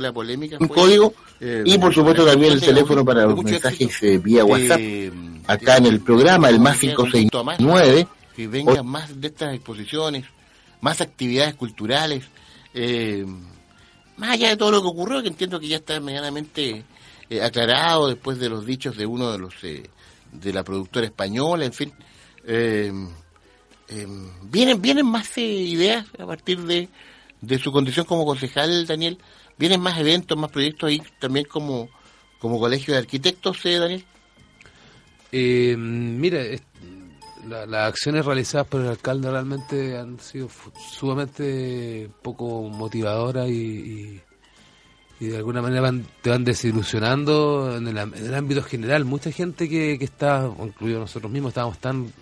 la polémica un código eh, y por supuesto también el teléfono para los mensajes eh, vía WhatsApp acá en el programa el más 569 que vengan más de estas exposiciones más actividades culturales eh, más allá de todo lo que ocurrió que entiendo que ya está medianamente aclarado después de los dichos de uno de los de la productora española en fin vienen vienen más ideas a partir de de su condición como concejal Daniel ¿Vienen más eventos, más proyectos ahí también como, como colegio de arquitectos, eh, Daniel? Eh, mira, las acciones realizadas por el alcalde realmente han sido sumamente poco motivadoras y, de alguna manera te van desilusionando en el, ámbito general. Mucha gente que, que está, incluido nosotros mismos, estábamos tan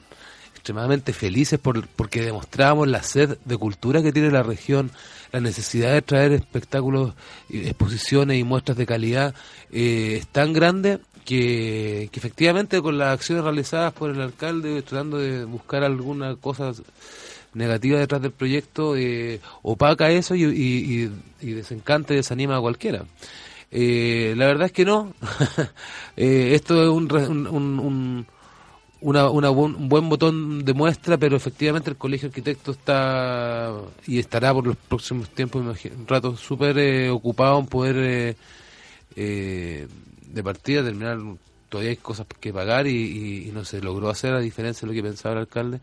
extremadamente felices por, porque demostramos la sed de cultura que tiene la región, la necesidad de traer espectáculos, exposiciones y muestras de calidad eh, es tan grande que, efectivamente con las acciones realizadas por el alcalde, tratando de buscar alguna cosa negativa detrás del proyecto, eh, opaca eso y, y, desencanta y desanima a cualquiera. Eh, la verdad es que no. esto es un una, una un buen botón de muestra, pero efectivamente el Colegio Arquitecto está y estará por los próximos tiempos, un rato súper eh, ocupado en poder eh, eh, de partida terminar. Todavía hay cosas que pagar y, no se logró hacer, a diferencia de lo que pensaba el alcalde,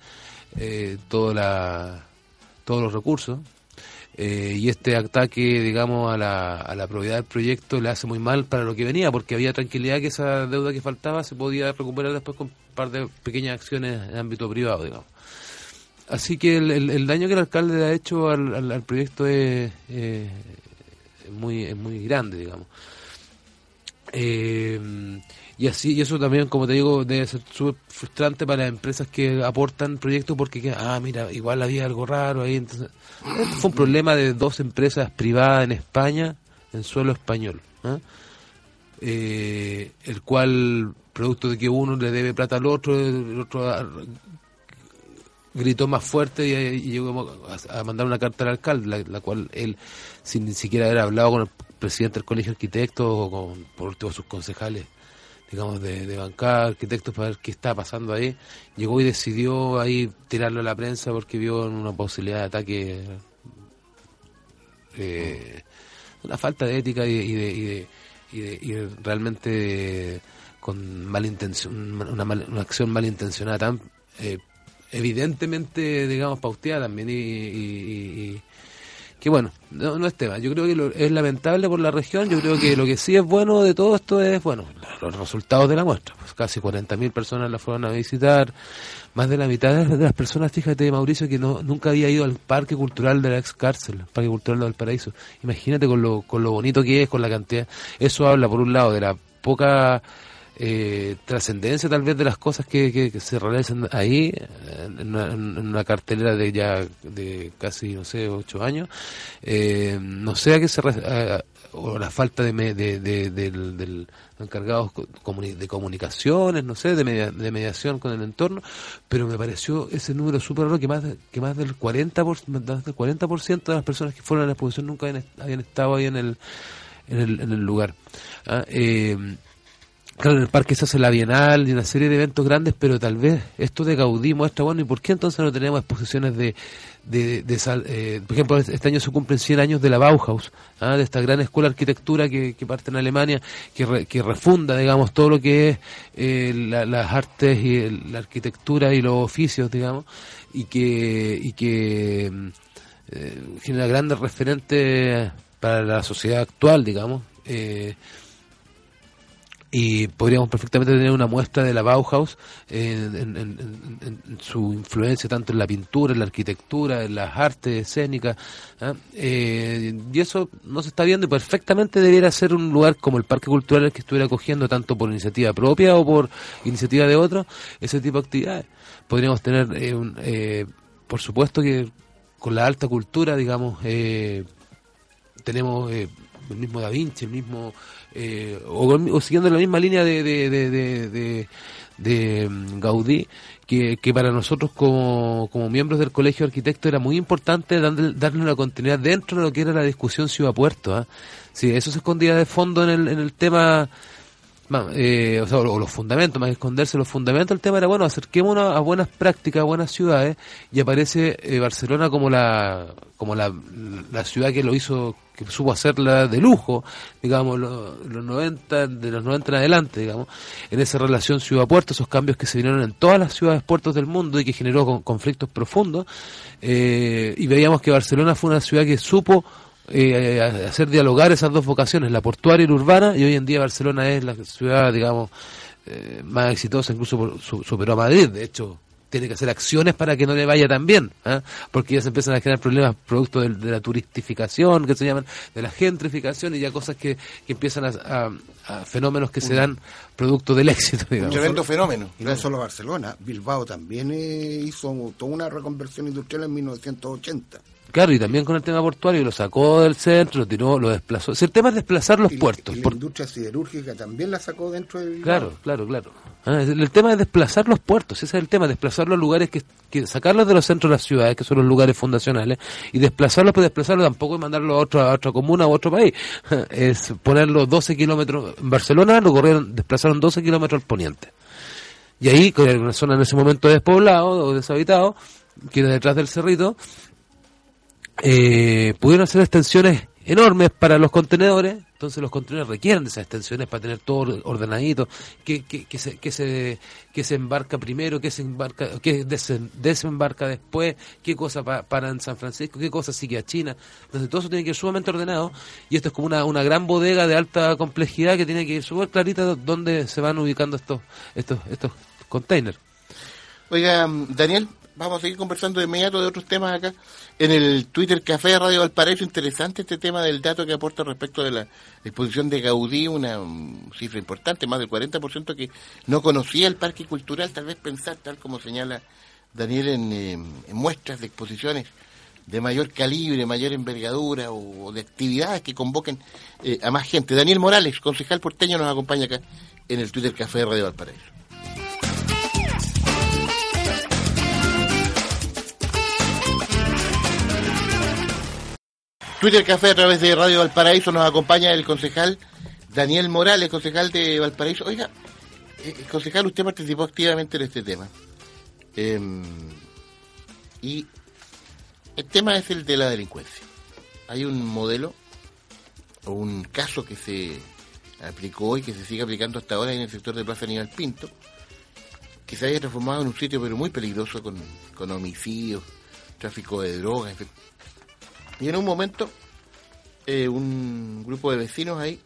todo la, todos los recursos. y este ataque, digamos, a la, a la probidad del proyecto le hace muy mal para lo que venía, porque había tranquilidad que esa deuda que faltaba se podía recuperar después con par de pequeñas acciones en ámbito privado, digamos. Así que el, daño que el alcalde ha hecho al, proyecto es, muy, es muy grande, digamos. Eh, y así y eso también, como te digo, debe ser súper frustrante para las empresas que aportan proyectos porque, ah, mira, igual había algo raro ahí. Entonces, fue un problema de dos empresas privadas en España, en suelo español, ¿ah? Eh, el cual producto de que uno le debe plata al otro, el otro gritó más fuerte y, llegó a, mandar una carta al alcalde, la, cual él, sin ni siquiera haber hablado con el presidente del colegio de arquitectos o con, por último, sus concejales, digamos, de, de bancada, arquitectos, para ver qué está pasando ahí, llegó y decidió ahí tirarlo a la prensa porque vio una posibilidad de ataque, eh, una falta de ética y, de, y realmente con malintención, una, una acción malintencionada tan eh, evidentemente, digamos, pauteada también y, que bueno, no, es tema. Yo creo que es lamentable por la región. Yo creo que lo que sí es bueno de todo esto es, bueno, los resultados de la muestra. Pues casi 40.000 personas la fueron a visitar. Más de la mitad de las personas, fíjate, Mauricio, que no, nunca había ido al Parque Cultural de la ex cárcel, Parque Cultural del Paraíso. Imagínate con lo, con lo bonito que es, con la cantidad. Eso habla, por un lado, de la poca eh, trascendencia tal vez de las cosas que, se realizan ahí en una, cartelera de ya de casi no sé ocho años eh, no sé a qué se o la falta de, de, de, del, encargado de comunicaciones no sé de, de mediación con el entorno pero me pareció ese número súper raro que más que más del 40 más del 40 de las personas que fueron a la exposición nunca habían, estado ahí en el en el, en el lugar ¿ah? eh, Claro, en el parque se hace la Bienal y una serie de eventos grandes, pero tal vez esto de Gaudí muestra, bueno, ¿y por qué entonces no tenemos exposiciones de, de, de, eh, por ejemplo, este año se cumplen 100 años de la Bauhaus, ¿ah? de esta gran escuela de arquitectura que, que parte en Alemania, que, que refunda, digamos, todo lo que es eh, las artes y la arquitectura y los oficios, digamos, y que, y que eh, genera grandes referentes para la sociedad actual, digamos. Eh, y podríamos perfectamente tener una muestra de la Bauhaus en, su influencia tanto en la pintura, en la arquitectura, en las artes escénicas. ¿ah? Eh, y eso no se está viendo y perfectamente debiera ser un lugar como el Parque Cultural que estuviera acogiendo tanto por iniciativa propia o por iniciativa de otros ese tipo de actividades. Podríamos tener, eh, eh, por supuesto que con la alta cultura, digamos, tenemos el mismo Da Vinci, el mismo eh, o, siguiendo la misma línea de, de, de, mm, Gaudí, que, que, para nosotros como, como miembros del Colegio de Arquitectos era muy importante darle, darle una continuidad dentro de lo que era la discusión ciudad-puerto. ¿ah? Sí, eso se escondía de fondo en el, en el tema eh, o, sea, los fundamentos, más que esconderse los fundamentos, el tema era, bueno, acerquémonos a buenas prácticas, a buenas ciudades, y aparece eh, Barcelona como la como la, la, ciudad que lo hizo, que supo hacerla de lujo, digamos, los, los 90, de los 90 en adelante, digamos, en esa relación ciudad-puerto, esos cambios que se vinieron en todas las ciudades puertos del mundo y que generó conflictos profundos, eh, y veíamos que Barcelona fue una ciudad que supo eh, hacer dialogar esas dos vocaciones, la portuaria y la urbana, y hoy en día Barcelona es la ciudad, digamos, eh, más exitosa, incluso por, superó a Madrid, de hecho, tiene que hacer acciones para que no le vaya tan bien, ¿ah? porque ya se empiezan a generar problemas producto de, la turistificación, que se llaman, de la gentrificación y ya cosas que, que empiezan a, fenómenos que se dan producto del éxito. Digamos. Un tremendo fenómeno. Y no solo Barcelona, Bilbao también eh, hizo toda una reconversión industrial en 1980. Claro, y también con el tema portuario, lo sacó del centro, lo tiró, lo desplazó. el tema es desplazar los puertos. Y la industria siderúrgica también la sacó dentro del... Claro, claro, claro. Ah, el, tema es desplazar los puertos, ese es el tema, desplazar los lugares, que, sacarlos de los centros de las ciudades, que son los lugares fundacionales, y desplazarlos, pero desplazarlos tampoco es mandarlos a otra, a otra comuna o a otro país. Es ponerlos 12 kilómetros. En Barcelona lo corrieron, desplazaron 12 kilómetros al poniente. Y ahí, con una zona en ese momento despoblado o deshabitado, que era detrás del cerrito, eh, pudieron hacer extensiones enormes para los contenedores, entonces los contenedores requieren de esas extensiones para tener todo ordenadito, que, que, que, se, que, se, que se embarca primero, que se embarca, que desembarca después, qué cosa para en San Francisco, qué cosa sigue a China. Entonces todo eso tiene que ir sumamente ordenado y esto es como una, una gran bodega de alta complejidad que tiene que ir súper clarita dónde se van ubicando estos, estos, estos containers. Oiga, Daniel, vamos a seguir conversando de inmediato de otros temas acá. En el Twitter Café de Radio Valparaíso, interesante este tema del dato que aporta respecto de la exposición de Gaudí, una cifra importante, más del 40% que no conocía el parque cultural, tal vez pensar, tal como señala Daniel, en, eh, muestras de exposiciones de mayor calibre, mayor envergadura o, de actividades que convoquen eh, a más gente. Daniel Morales, concejal porteño, nos acompaña acá en el Twitter Café de Radio Valparaíso. Twitter Café a través de Radio Valparaíso nos acompaña el concejal Daniel Morales, concejal de Valparaíso. Oiga, eh, eh, concejal, usted participó activamente en este tema. Em, y el tema es el de la delincuencia. Hay un modelo o un caso que se aplicó y que se sigue aplicando hasta ahora en el sector de Plaza Aníbal Pinto, que se había transformado en un sitio pero muy peligroso con, con homicidios, tráfico de drogas, y en un momento, eh, un grupo de vecinos ahí,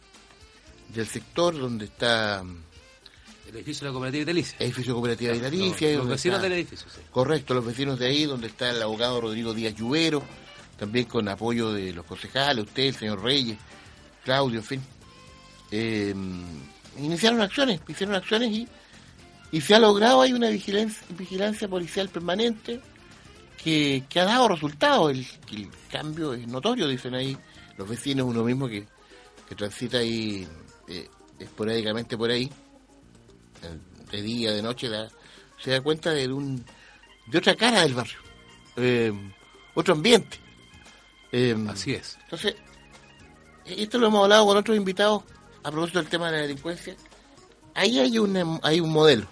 del sector donde está... El edificio de la cooperativa Italicia. El edificio cooperativa Italicia. los vecinos del edificio, sí. Correcto, los vecinos de ahí, donde está el abogado Rodrigo Díaz Lluvero, también con apoyo de los concejales, usted, el señor Reyes, Claudio, en fin. Eh, iniciaron acciones, hicieron acciones y, y se ha logrado, hay una vigilancia, vigilancia policial permanente, que, ha dado resultados. El, el, cambio es notorio, dicen ahí los vecinos, uno mismo que, transita ahí eh, esporádicamente por ahí, de día, de noche, se da cuenta de, un, de otra cara del barrio, eh, otro ambiente. Eh, Así es. Entonces, esto lo hemos hablado con otros invitados a propósito del tema de la delincuencia. Ahí hay un, hay un modelo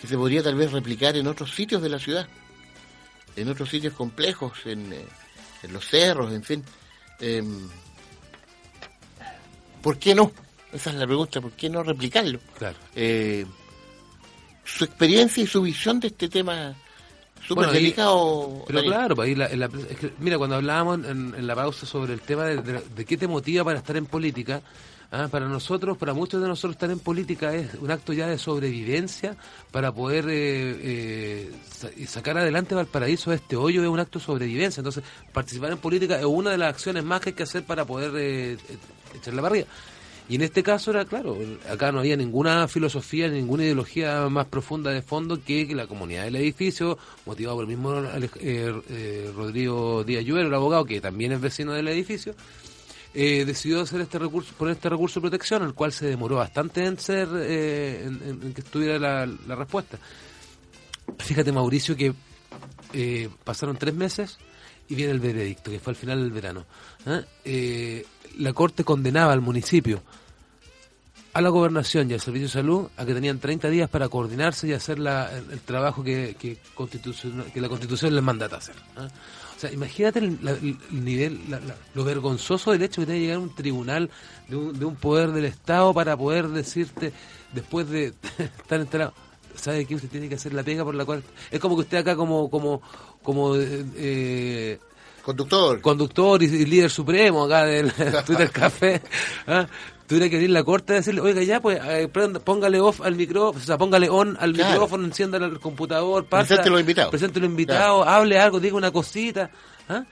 que se podría tal vez replicar en otros sitios de la ciudad, en otros sitios complejos, en, eh, los cerros, en fin. Em, ¿Por qué no? Esa es la pregunta, ¿por qué no replicarlo? Claro. Eh, su experiencia y su visión de este tema súper delicado. pero claro, pues mira, cuando hablábamos en, la pausa sobre el tema de, qué te motiva para estar en política, Ah, para nosotros, para muchos de nosotros estar en política es un acto ya de sobrevivencia para poder eh, eh, sacar adelante Valparaíso este hoyo es un acto de sobrevivencia. Entonces, participar en política es una de las acciones más que hay que hacer para poder eh, echar la barriga. Y en este caso era claro, acá no había ninguna filosofía, ninguna ideología más profunda de fondo que, la comunidad del edificio, motivado por el mismo Rodrigo Díaz Lluero, el abogado, que también es vecino del edificio, eh, decidió hacer este recurso, poner este recurso de protección, el cual se demoró bastante en ser, eh, en, que estuviera la, respuesta. Fíjate, Mauricio, que eh, pasaron tres meses y viene el veredicto, que fue al final del verano. ¿ah? Eh, la Corte condenaba al municipio, a la gobernación y al Servicio de Salud a que tenían 30 días para coordinarse y hacer el, trabajo que, que, que, la Constitución les mandata hacer. O sea, imagínate el, nivel, lo vergonzoso del hecho que tiene que llegar a un tribunal de un, de un poder del Estado para poder decirte, después de estar enterado, ¿sabe que usted tiene que hacer la pega por la cual... Es como que usted acá como... como, como eh, Conductor. Conductor y, líder supremo acá del Twitter Café. ¿ah? Tuviera que ir la corte y decirle, oiga, ya, pues, eh, póngale off al micrófono, o sea, póngale on al micrófono, encienda el computador, pasa. Presente los invitados. Presente los invitados, hable algo, diga una cosita. ¿ah?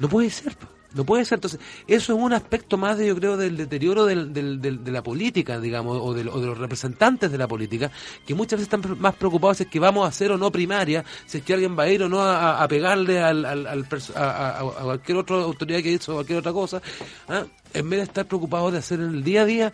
No puede ser. No puede ser. Entonces, eso es un aspecto más, de, yo creo, del deterioro del, del, de la política, digamos, o de, los representantes de la política, que muchas veces están más preocupados si es que vamos a hacer o no primaria, si es que alguien va a ir o no a, pegarle al, al, a, cualquier otra autoridad que hizo cualquier otra cosa, ¿ah? en vez de estar preocupados de hacer en el día a día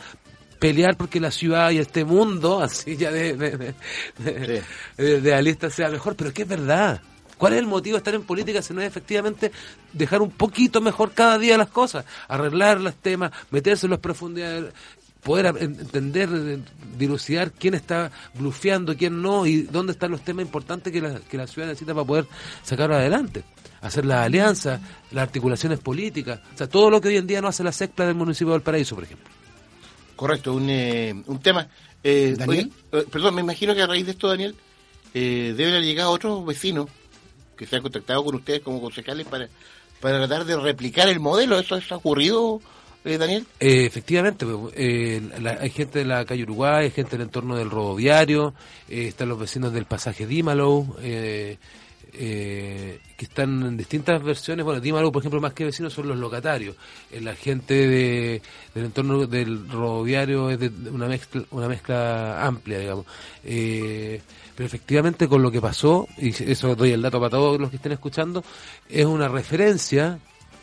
pelear porque la ciudad y este mundo, así ya de, de, de, de, sea mejor, pero que es verdad. ¿Cuál es el motivo de estar en política si no es efectivamente dejar un poquito mejor cada día las cosas? Arreglar los temas, meterse en las profundidades, poder entender, dilucidar quién está blufeando, quién no y dónde están los temas importantes que la, que la ciudad necesita para poder sacarlo adelante. Hacer las alianzas, las articulaciones políticas, o sea, todo lo que hoy en día no hace la SECPLA del municipio del Paraíso, por ejemplo. Correcto, un, eh, un tema. Eh, ¿Daniel? Eh, perdón, me imagino que a raíz de esto, Daniel, eh, deben haber llegado otros vecinos que se han contactado con ustedes como concejales para, para tratar de replicar el modelo. ¿Eso, ha ocurrido, eh, Daniel? Eh, efectivamente, pues, eh, hay gente de la calle Uruguay, hay gente del entorno del rodoviario, están los vecinos del pasaje Dímalo, que están en distintas versiones. Bueno, Dímalo, por ejemplo, más que vecinos son los locatarios. la gente de, del entorno del rodoviario es de una mezcla, una mezcla amplia, digamos. Pero efectivamente con lo que pasó, y eso doy el dato para todos los que estén escuchando, es una referencia,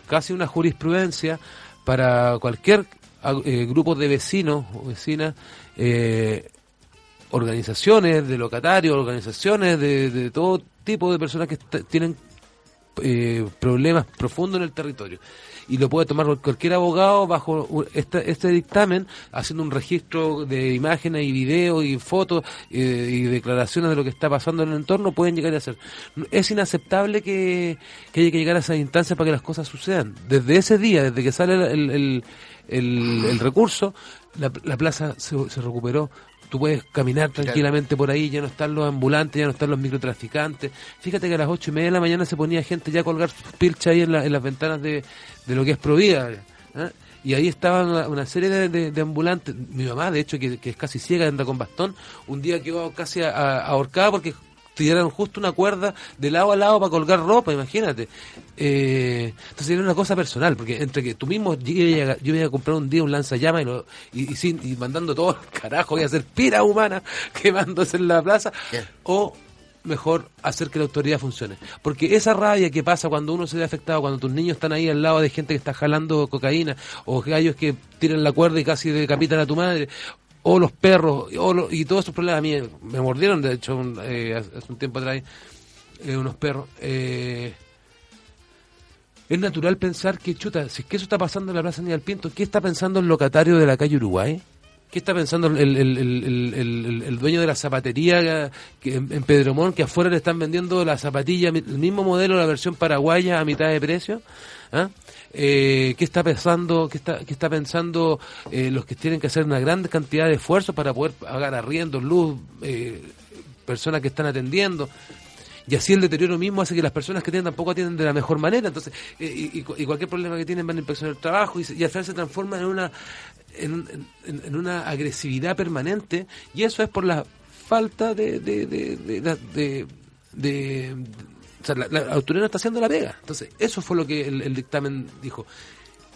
casi una jurisprudencia para cualquier eh, grupo de vecinos o vecinas, eh, organizaciones de locatarios, organizaciones de, todo tipo de personas que tienen eh, problemas profundos en el territorio y lo puede tomar cualquier abogado bajo este, este dictamen, haciendo un registro de imágenes y videos y fotos eh, y declaraciones de lo que está pasando en el entorno, pueden llegar a hacer. Es inaceptable que, que haya que llegar a esa instancia para que las cosas sucedan. Desde ese día, desde que sale el, el, el, recurso, la, la plaza se, se recuperó tú puedes caminar tranquilamente por ahí, ya no están los ambulantes, ya no están los microtraficantes. Fíjate que a las ocho y media de la mañana se ponía gente ya a colgar sus pilchas ahí en, en las ventanas de, de, lo que es Provida. ¿eh? Y ahí estaban una, serie de, ambulantes. Mi mamá, de hecho, que, es casi ciega, anda con bastón, un día quedó casi ahorcada porque tiraron justo una cuerda de lado a lado para colgar ropa, imagínate. Eh, entonces era una cosa personal, porque entre que tú mismo yo iba a comprar un día un lanzallamas y, lo, y, y, mandando todo el carajo, voy a hacer pira humana quemándose en la plaza, o mejor hacer que la autoridad funcione. Porque esa rabia que pasa cuando uno se ve afectado, cuando tus niños están ahí al lado de gente que está jalando cocaína, o gallos que tiran la cuerda y casi decapitan a tu madre, o los perros, y todos esos problemas a mí me mordieron, de hecho, eh, hace un tiempo atrás, eh, unos perros. Eh, es natural pensar que, chuta, si es que eso está pasando en la Plaza Niña Pinto, ¿qué está pensando el locatario de la calle Uruguay? ¿Qué está pensando el, dueño de la zapatería que, en Pedromón, que afuera le están vendiendo la zapatilla, el mismo modelo, la versión paraguaya a mitad de precio? ¿Ah? eh, qué está pensando, qué está, qué está pensando eh, los que tienen que hacer una gran cantidad de esfuerzos para poder pagar arriendo, luz, eh, personas que están atendiendo. Y así el deterioro mismo hace que las personas que tienen tampoco atienden de la mejor manera. Entonces, y, cualquier problema que tienen van a inspeccionar el trabajo y, y al final se transforma en una, en, en, una agresividad permanente. Y eso es por la falta de, de, de, de la, autoridad no está haciendo la pega. Entonces, eso fue lo que el, dictamen dijo.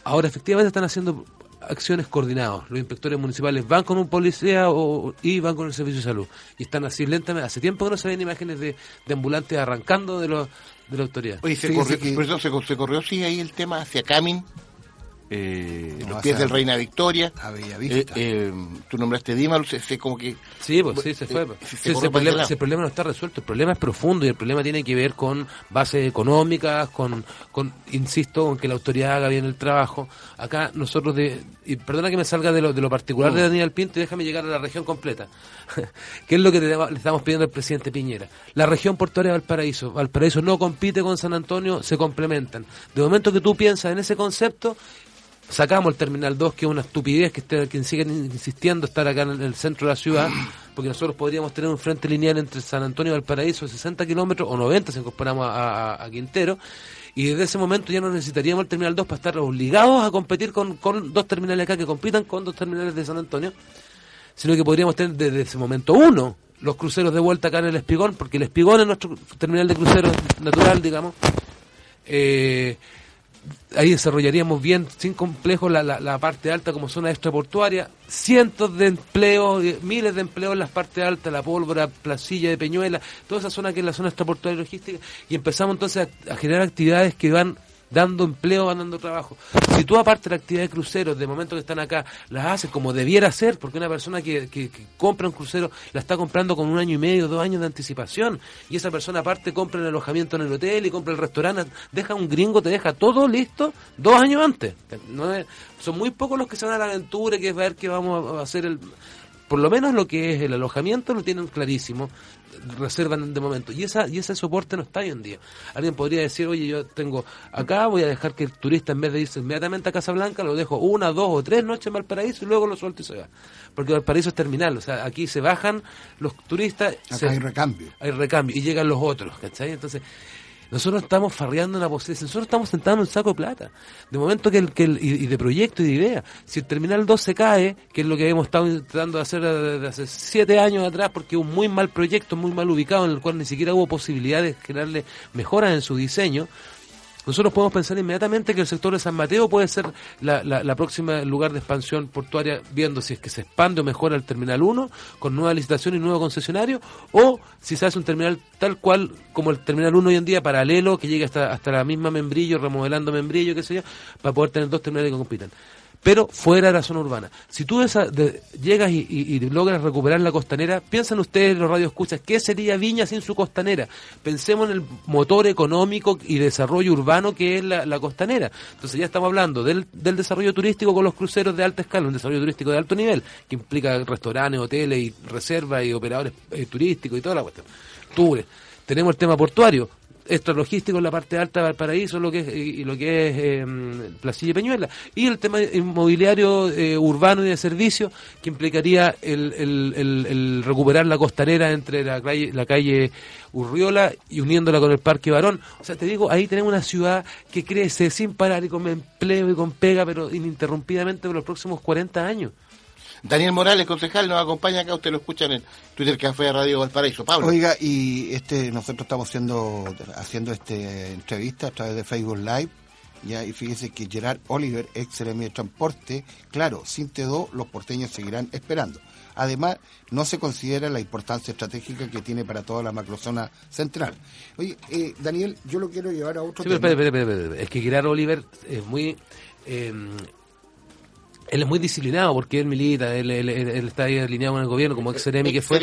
Ahora, efectivamente, están haciendo acciones coordinadas. Los inspectores municipales van con un policía o, y van con el servicio de salud. Y están así lentamente. Hace tiempo que no se ven imágenes de, ambulantes arrancando de, los de la autoridad. Oye, se, corrió, se, corrió sí ahí el tema hacia Camin eh, los pies del Reina Victoria. A Bellavista. Eh, eh, tú nombraste Dímalo, se, como que... Sí, pues sí, se fue. ese, problema, no está resuelto, el problema es profundo y el problema tiene que ver con bases económicas, con, con insisto, con que la autoridad haga bien el trabajo. Acá nosotros, de, y perdona que me salga de lo, de lo particular de. Daniel Pinto y déjame llegar a la región completa. ¿Qué es lo que le, estamos pidiendo al presidente Piñera? La región portuaria de Valparaíso. Valparaíso no compite con San Antonio, se complementan. De momento que tú piensas en ese concepto, sacamos el Terminal 2, que es una estupidez que, esté, que siguen insistiendo estar acá en el centro de la ciudad, porque nosotros podríamos tener un frente lineal entre San Antonio y Valparaíso de 60 kilómetros o 90 si incorporamos a, Quintero, y desde ese momento ya no necesitaríamos el Terminal 2 para estar obligados a competir con, dos terminales acá que compitan con dos terminales de San Antonio, sino que podríamos tener desde ese momento uno, los cruceros de vuelta acá en el Espigón, porque el Espigón es nuestro terminal de cruceros natural, digamos. Eh, ahí desarrollaríamos bien, sin complejo, la, la, parte alta como zona extraportuaria, cientos de empleos, miles de empleos en las partes altas, la pólvora, Placilla de Peñuela, toda esa zona que es la zona extraportuaria y logística, y empezamos entonces a generar actividades que van dando empleo, van dando trabajo. Si tú aparte la actividad de cruceros, de momento que están acá, las haces como debiera ser, porque una persona que, que, compra un crucero la está comprando con un año y medio, dos años de anticipación, y esa persona aparte compra el alojamiento en el hotel y compra el restaurante, deja un gringo, te deja todo listo dos años antes. son muy pocos los que se van a la aventura, que es ver que vamos a hacer el por lo menos lo que es el alojamiento lo tienen clarísimo, reservan de momento. Y esa y ese soporte no está hoy en día. Alguien podría decir, oye, yo tengo acá, voy a dejar que el turista en vez de irse inmediatamente a Casablanca, lo dejo una, dos o tres noches en Valparaíso y luego lo suelto y se va. Porque Valparaíso es terminal, o sea, aquí se bajan los turistas. Acá hay recambio. Hay recambio y llegan los otros, ¿cachai? Entonces nosotros estamos farreando la posición, nosotros estamos sentados en un saco de plata. De momento que el, que el, y, de proyecto y de idea. Si el Terminal 2 se cae, que es lo que hemos estado tratando de hacer desde hace siete años atrás, porque es un muy mal proyecto, muy mal ubicado, en el cual ni siquiera hubo posibilidad de generarle mejoras en su diseño, nosotros podemos pensar inmediatamente que el sector de San Mateo puede ser la, la, próxima lugar de expansión portuaria, viendo si es que se expande o mejora el Terminal 1 con nueva licitación y nuevo concesionario, o si se hace un terminal tal cual como el Terminal 1 hoy en día, paralelo, que llegue hasta, hasta la misma membrillo, remodelando membrillo, qué sé yo, para poder tener dos terminales que compitan pero fuera de la zona urbana. Si tú llegas y, logras recuperar la costanera, piensan ustedes, los radioescuchas, ¿qué sería Viña sin su costanera? Pensemos en el motor económico y desarrollo urbano que es la, costanera. Entonces ya estamos hablando del, desarrollo turístico con los cruceros de alta escala, un desarrollo turístico de alto nivel, que implica restaurantes, hoteles y reservas y operadores eh, turísticos y toda la cuestión. Tours. Tenemos el tema portuario, esto logístico en la parte alta de Valparaíso lo que es, y lo que es eh, Placilla y Peñuela. Y el tema inmobiliario eh, urbano y de servicio, que implicaría el, el, recuperar la costanera entre la calle, la calle Urriola y uniéndola con el Parque Barón. O sea, te digo, ahí tenemos una ciudad que crece sin parar y con empleo y con pega, pero ininterrumpidamente por los próximos 40 años. Daniel Morales, concejal, nos acompaña acá, usted lo escucha en el Twitter Café de Radio Valparaíso. Pablo. Oiga, y este nosotros estamos haciendo haciendo este entrevista a través de Facebook Live, ya, y fíjese que Gerard Oliver, ex de transporte, claro, sin T2 los porteños seguirán esperando. Además, no se considera la importancia estratégica que tiene para toda la macrozona central. Oye, eh, Daniel, yo lo quiero llevar a otro sí, tema. Es que Gerard Oliver es muy... Eh, él es muy disciplinado porque él milita, él, está ahí alineado con el gobierno como ex que fue.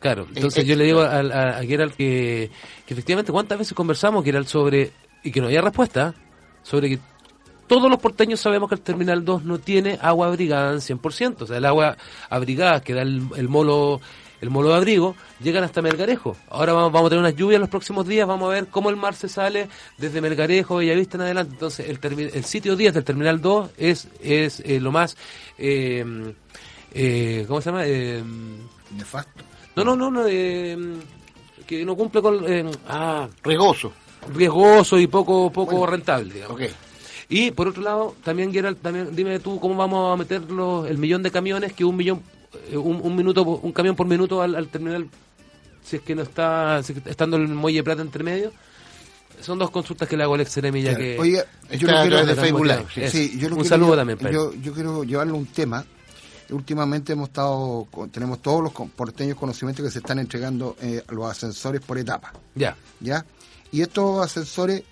Claro, entonces yo le digo a, a, Gerald que, efectivamente cuántas veces conversamos, Gerald, sobre, y que no había respuesta, sobre que todos los porteños sabemos que el Terminal 2 no tiene agua abrigada en 100%, o sea, el agua abrigada que da el, el molo el molo de abrigo, llegan hasta Melgarejo. Ahora vamos, vamos a tener unas lluvias los próximos días, vamos a ver cómo el mar se sale desde Melgarejo, Bellavista en adelante. Entonces, el, el sitio 10 del Terminal 2 es, es eh, lo más... Eh, eh, ¿Cómo se llama? Nefasto. No, no, no, no que no cumple con... ah, riesgoso. Riesgoso y poco poco rentable, digamos. Y por otro lado, también Gerald, también dime tú cómo vamos a meter el millón de camiones, que un millón eh, un, minuto, un camión por minuto al, terminal, si es que no está, estando el muelle plata entre medio. Son dos consultas que le hago al ex ya que... Oye, yo quiero... De Facebook Sí, yo un saludo también. Yo, yo quiero llevarle un tema. Últimamente hemos estado tenemos todos los porteños conocimientos que se están entregando eh, los ascensores por etapa ya. Ya y estos ascensores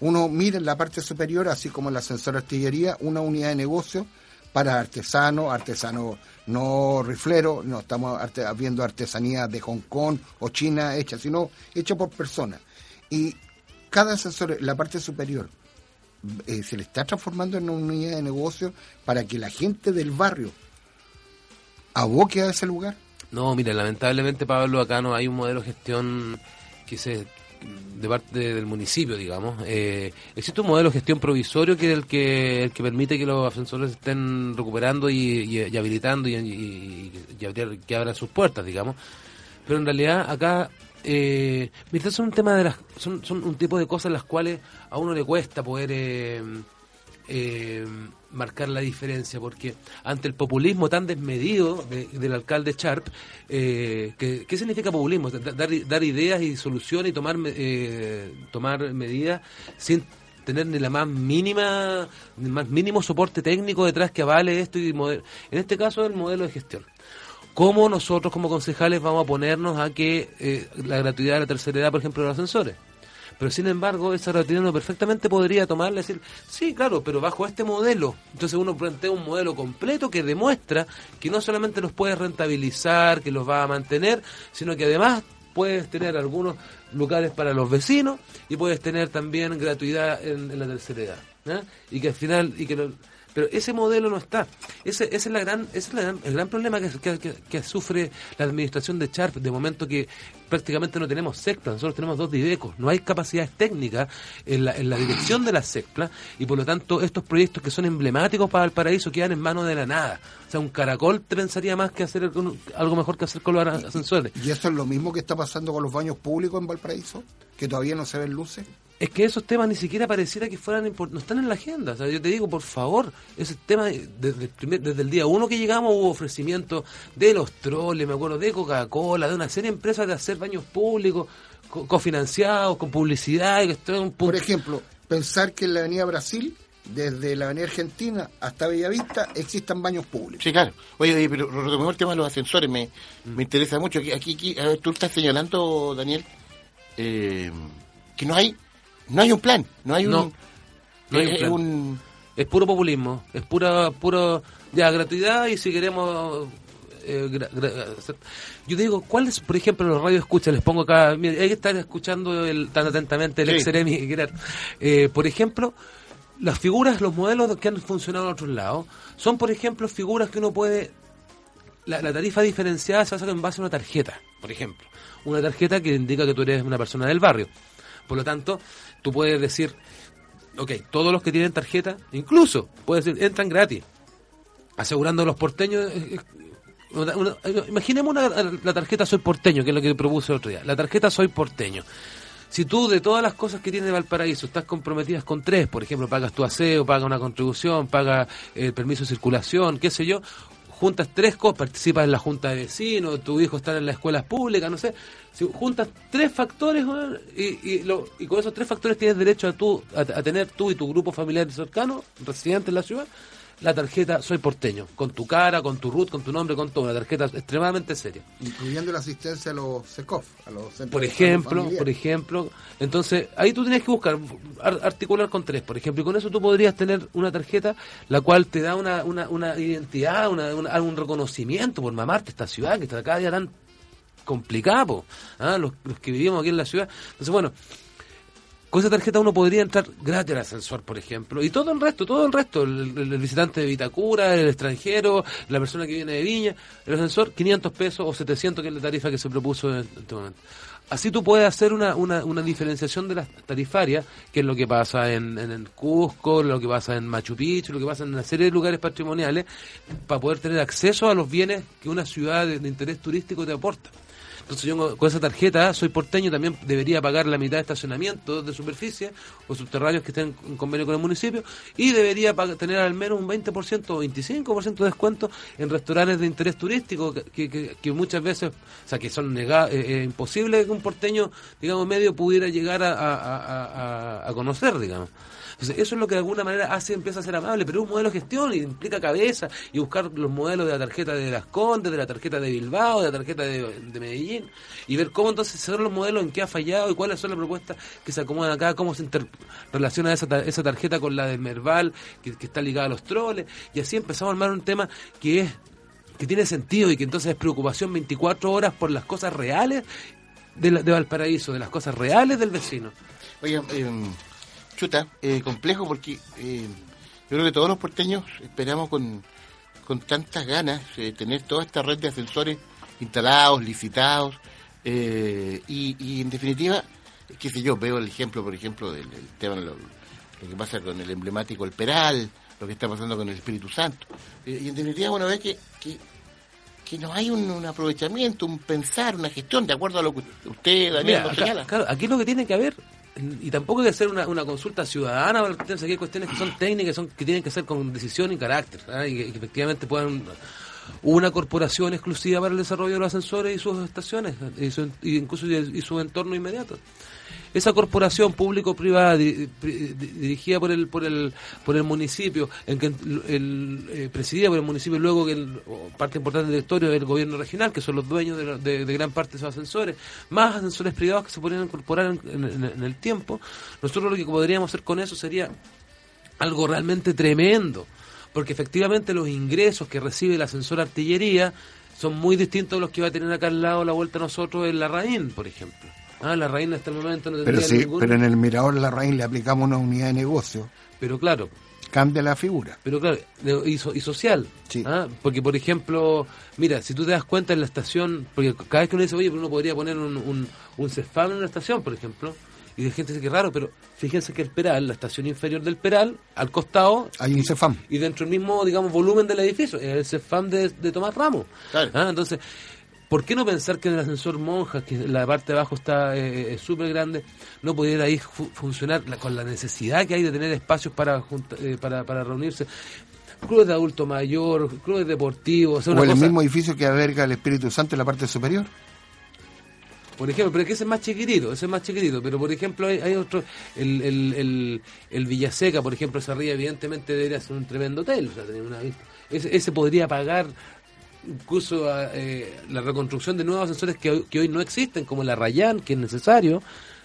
uno mira en la parte superior, así como en el ascensor artillería, una unidad de negocio para artesanos, artesanos no rifleros, no estamos viendo artesanía de Hong Kong o China hecha, sino hecha por personas. Y cada ascensor, la parte superior, eh, se le está transformando en una unidad de negocio para que la gente del barrio aboque a ese lugar. No, mira, lamentablemente, Pablo, acá no hay un modelo de gestión que se de parte del municipio, digamos. Eh, existe un modelo de gestión provisorio que es el que, el que permite que los ascensores estén recuperando y, habilitando y, y, que abran sus puertas, digamos. Pero en realidad acá eh, son un tema de las son, son un tipo de cosas las cuales a uno le cuesta poder eh, eh, marcar la diferencia, porque ante el populismo tan desmedido del alcalde Sharp, eh, ¿qué, significa populismo? Dar, dar ideas y soluciones y tomar, eh, tomar medidas sin tener ni la más mínima, ni más mínimo soporte técnico detrás que avale esto y en este caso el modelo de gestión. ¿Cómo nosotros como concejales vamos a ponernos a que eh, la gratuidad de la tercera edad, por ejemplo, de los ascensores? Pero sin embargo, esa uno perfectamente podría tomarle y decir, sí, claro, pero bajo este modelo. Entonces uno plantea un modelo completo que demuestra que no solamente los puedes rentabilizar, que los va a mantener, sino que además puedes tener algunos lugares para los vecinos y puedes tener también gratuidad en, la tercera edad. Y que al final, y que pero ese modelo no está. Ese, ese es, la gran, ese es el gran problema que, que, sufre la administración de Sharp, de momento que prácticamente no tenemos SECPLA, nosotros tenemos dos DIDECOS, no hay capacidades técnicas en la, en la dirección de la SECPLA y por lo tanto estos proyectos que son emblemáticos para el paraíso quedan en manos de la nada. O sea, un caracol te pensaría más que hacer algo mejor que hacer con los ascensores. ¿Y eso es lo mismo que está pasando con los baños públicos en Valparaíso? ¿Que todavía no se ven luces? es que esos temas ni siquiera pareciera que fueran no están en la agenda. O sea, yo te digo, por favor, ese tema, desde el, desde el día uno que llegamos hubo ofrecimiento de los troles, me acuerdo, de Coca-Cola, de una serie de empresas de hacer baños públicos, cofinanciados, con publicidad. Y que un Por ejemplo, pensar que en la Avenida Brasil desde la Avenida Argentina hasta Bellavista existan baños públicos. Sí, claro. Oye, pero retomemos el tema de los ascensores, me, me mm. interesa mucho. Aquí, aquí, tú estás señalando, Daniel, eh, que no hay no hay un plan, no hay un... es, puro populismo, es pura, puro, ya, gratuidad y si queremos... Eh, yo digo, ¿cuál es, por ejemplo, los radios escucha? Les pongo acá, hay que estar escuchando el, tan atentamente el ex eh, por ejemplo, las figuras, los modelos que han funcionado en otros lados, son, por ejemplo, figuras que uno puede... La, la tarifa diferenciada se hace en base a una tarjeta, por ejemplo. Una tarjeta que indica que tú eres una persona del barrio. Por lo tanto, tú puedes decir, ok, todos los que tienen tarjeta, incluso, puedes decir, entran gratis, asegurando a los porteños. Eh, eh, imaginemos la tarjeta Soy Porteño, que es lo que propuse el otro día. La tarjeta Soy Porteño. Si tú de todas las cosas que tiene Valparaíso estás comprometidas con tres, por ejemplo, pagas tu aseo, pagas una contribución, pagas el permiso de circulación, qué sé yo, juntas tres cosas, participas en la junta de vecinos, tu hijo está en las escuelas públicas, no sé, si juntas tres factores y, y, con esos tres factores tienes derecho a, tú, a, tener tú y tu grupo familiar cercano, residente en la ciudad, la tarjeta Soy Porteño, con tu cara, con tu root, con tu nombre, con todo, una tarjeta extremadamente seria. Incluyendo la asistencia a los SECOF, a los centros Por ejemplo, por ejemplo, entonces ahí tú tienes que buscar, articular con tres, por ejemplo, y con eso tú podrías tener una tarjeta la cual te da una, una, una identidad, una, un reconocimiento por mamarte esta ciudad que está cada día tan complicada, ¿ah? los, los que vivimos aquí en la ciudad. Entonces, bueno, con esa tarjeta uno podría entrar gratis al ascensor, por ejemplo, y todo el resto, todo el resto, el, visitante de Vitacura, el extranjero, la persona que viene de Viña, el ascensor, 500 pesos o 700, que es la tarifa que se propuso en, este momento. Así tú puedes hacer una, una, una, diferenciación de las tarifarias, que es lo que pasa en, en, Cusco, lo que pasa en Machu Picchu, lo que pasa en una serie de lugares patrimoniales, para poder tener acceso a los bienes que una ciudad de interés turístico te aporta. Entonces yo con esa tarjeta, soy porteño, también debería pagar la mitad de estacionamiento de superficie o subterráneos que estén en convenio con el municipio y debería tener al menos un 20% o 25% de descuento en restaurantes de interés turístico que, que, muchas veces, o sea, que son negados, eh, eh, que un porteño, digamos, medio pudiera llegar a, a, a conocer, digamos. Entonces, eso es lo que de alguna manera hace, empieza a ser amable, pero es un modelo de gestión y implica cabeza y buscar los modelos de la tarjeta de Las Condes, de la tarjeta de Bilbao, de la tarjeta de, de Medellín y ver cómo entonces son los modelos en qué ha fallado y cuáles son las propuestas que se acomodan acá, cómo se interrelaciona esa, esa tarjeta con la de Merval, que, está ligada a los troles, y así empezamos a armar un tema que es que tiene sentido y que entonces es preocupación 24 horas por las cosas reales de, de Valparaíso, de las cosas reales del vecino. Oye, eh, chuta, eh, complejo porque eh, yo creo que todos los porteños esperamos con, con tantas ganas eh, tener toda esta red de ascensores instalados, licitados, eh, y, y, en definitiva, qué sé yo, veo el ejemplo, por ejemplo, del, del tema, lo, lo, que pasa con el emblemático El Peral, lo que está pasando con el Espíritu Santo, eh, y en definitiva, bueno, ve que, que que no hay un, un, aprovechamiento, un pensar, una gestión, de acuerdo a lo que usted, Daniel, Mira, señala. Claro, aquí lo que tiene que haber, y tampoco hay que hacer una, una consulta ciudadana, porque hay cuestiones que son técnicas, son, que tienen que ser con decisión y carácter, ¿verdad? y que, que efectivamente puedan una corporación exclusiva para el desarrollo de los ascensores y sus estaciones, y, su, incluso y su entorno inmediato esa corporación público-privada di, di, dirigida por el por el por el municipio, en que el, eh, presidida por el municipio, luego que parte importante del historia del gobierno regional, que son los dueños de, de, de, gran parte de esos ascensores, más ascensores privados que se podrían incorporar en, en, en el tiempo, nosotros lo que podríamos hacer con eso sería algo realmente tremendo, porque efectivamente los ingresos que recibe el ascensor artillería son muy distintos a los que va a tener acá al lado la vuelta a nosotros en la RAIN, por ejemplo. Ah, la reina hasta el momento no pero sí, ningún... pero en el mirador la reina le aplicamos una unidad de negocio. Pero claro. Cambia la figura. Pero claro, y, so, y social. Sí. ¿ah? Porque, por ejemplo, mira, si tú te das cuenta en la estación, porque cada vez que uno dice, oye, pero uno podría poner un, un, un CEFAM en una estación, por ejemplo, y de gente dice que raro, pero fíjense que el Peral, la estación inferior del Peral, al costado... Hay un CEFAM. Y dentro del mismo, digamos, volumen del edificio, el CEFAM de, de Tomás Ramos. Claro. ¿ah? Entonces... ¿Por qué no pensar que en el ascensor Monjas, que la parte de abajo está eh, súper grande, no pudiera ahí fu funcionar la, con la necesidad que hay de tener espacios para, eh, para, para reunirse? Clubes de adulto mayor, clubes deportivos. O, sea, o el cosa... mismo edificio que alberga el Espíritu Santo en la parte superior. Por ejemplo, pero es que ese es más chiquitito, ese es más chiquitito, pero por ejemplo hay, hay otro, el, el, el, el, Villaseca, por ejemplo, ese arriba evidentemente debería ser un tremendo hotel, o sea, tener una vista. Ese, ese podría pagar incluso eh, la reconstrucción de nuevos ascensores que hoy, no existen, como la Rayán, que es necesario,